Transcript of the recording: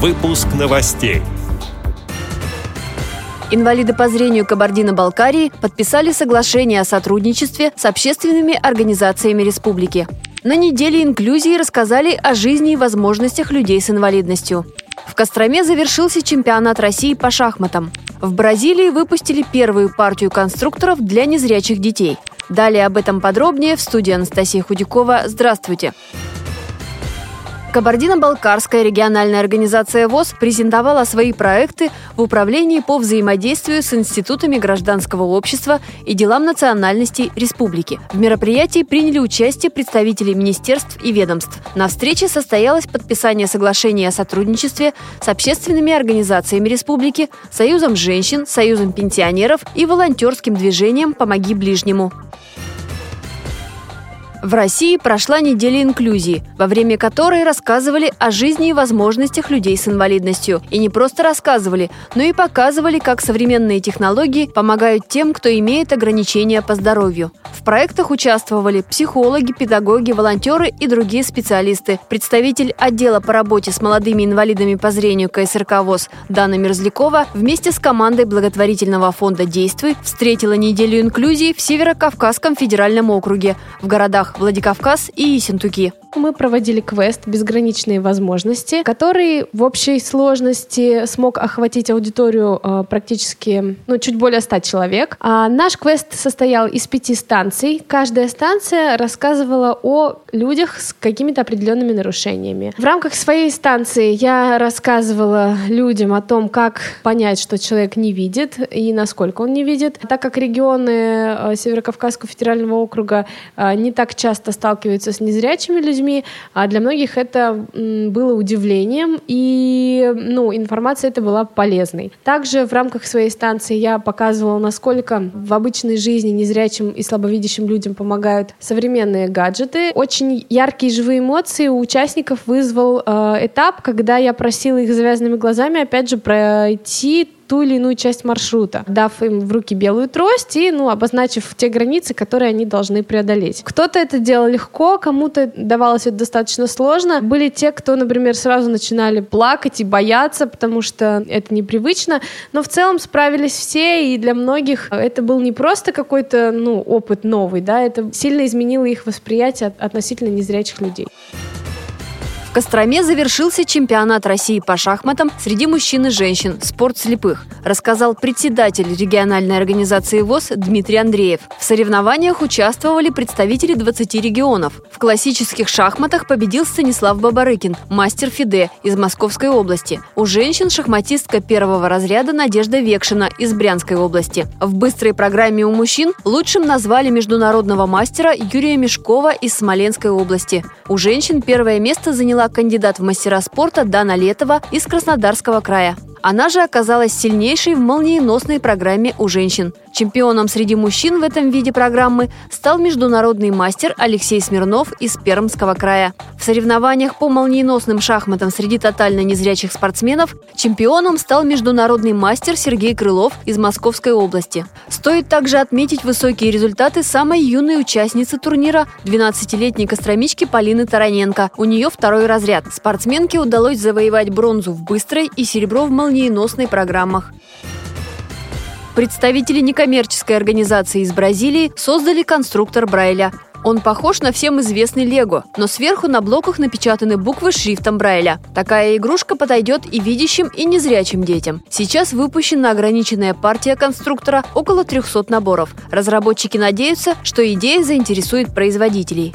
Выпуск новостей. Инвалиды по зрению Кабардино-Балкарии подписали соглашение о сотрудничестве с общественными организациями республики. На неделе инклюзии рассказали о жизни и возможностях людей с инвалидностью. В Костроме завершился чемпионат России по шахматам. В Бразилии выпустили первую партию конструкторов для незрячих детей. Далее об этом подробнее в студии Анастасия Худякова. Здравствуйте! Кабардино-Балкарская региональная организация ВОЗ презентовала свои проекты в Управлении по взаимодействию с институтами гражданского общества и делам национальностей республики. В мероприятии приняли участие представители министерств и ведомств. На встрече состоялось подписание соглашения о сотрудничестве с общественными организациями республики, Союзом женщин, Союзом пенсионеров и волонтерским движением «Помоги ближнему». В России прошла неделя инклюзии, во время которой рассказывали о жизни и возможностях людей с инвалидностью. И не просто рассказывали, но и показывали, как современные технологии помогают тем, кто имеет ограничения по здоровью. В проектах участвовали психологи, педагоги, волонтеры и другие специалисты. Представитель отдела по работе с молодыми инвалидами по зрению КСРК ВОЗ Дана Мерзлякова вместе с командой благотворительного фонда «Действуй» встретила неделю инклюзии в Северо-Кавказском федеральном округе в городах городах Владикавказ и Ессентуки. Мы проводили квест «Безграничные возможности», который в общей сложности смог охватить аудиторию э, практически ну, чуть более 100 человек. А наш квест состоял из пяти станций. Каждая станция рассказывала о людях с какими-то определенными нарушениями. В рамках своей станции я рассказывала людям о том, как понять, что человек не видит и насколько он не видит. Так как регионы э, Северокавказского федерального округа э, не так часто сталкиваются с незрячими людьми, а для многих это было удивлением, и ну, информация эта была полезной. Также в рамках своей станции я показывала, насколько в обычной жизни незрячим и слабовидящим людям помогают современные гаджеты. Очень яркие живые эмоции у участников вызвал э, этап, когда я просила их завязанными глазами опять же пройти ту или иную часть маршрута, дав им в руки белую трость и ну, обозначив те границы, которые они должны преодолеть. Кто-то это делал легко, кому-то давалось это достаточно сложно. Были те, кто, например, сразу начинали плакать и бояться, потому что это непривычно, но в целом справились все, и для многих это был не просто какой-то ну, опыт новый, да, это сильно изменило их восприятие относительно незрячих людей. Костроме завершился чемпионат России по шахматам среди мужчин и женщин «Спорт слепых», рассказал председатель региональной организации ВОЗ Дмитрий Андреев. В соревнованиях участвовали представители 20 регионов. В классических шахматах победил Станислав Бабарыкин, мастер ФИДЕ из Московской области. У женщин шахматистка первого разряда Надежда Векшина из Брянской области. В быстрой программе у мужчин лучшим назвали международного мастера Юрия Мешкова из Смоленской области. У женщин первое место заняла кандидат в мастера спорта Дана Летова из Краснодарского края. Она же оказалась сильнейшей в молниеносной программе у женщин. Чемпионом среди мужчин в этом виде программы стал международный мастер Алексей Смирнов из Пермского края. В соревнованиях по молниеносным шахматам среди тотально незрячих спортсменов чемпионом стал международный мастер Сергей Крылов из Московской области. Стоит также отметить высокие результаты самой юной участницы турнира – 12-летней костромички Полины Тараненко. У нее второй разряд. Спортсменке удалось завоевать бронзу в быстрой и серебро в молниеносной программах. Представители некоммерческой организации из Бразилии создали конструктор Брайля. Он похож на всем известный Лего, но сверху на блоках напечатаны буквы шрифтом Брайля. Такая игрушка подойдет и видящим, и незрячим детям. Сейчас выпущена ограниченная партия конструктора, около 300 наборов. Разработчики надеются, что идея заинтересует производителей.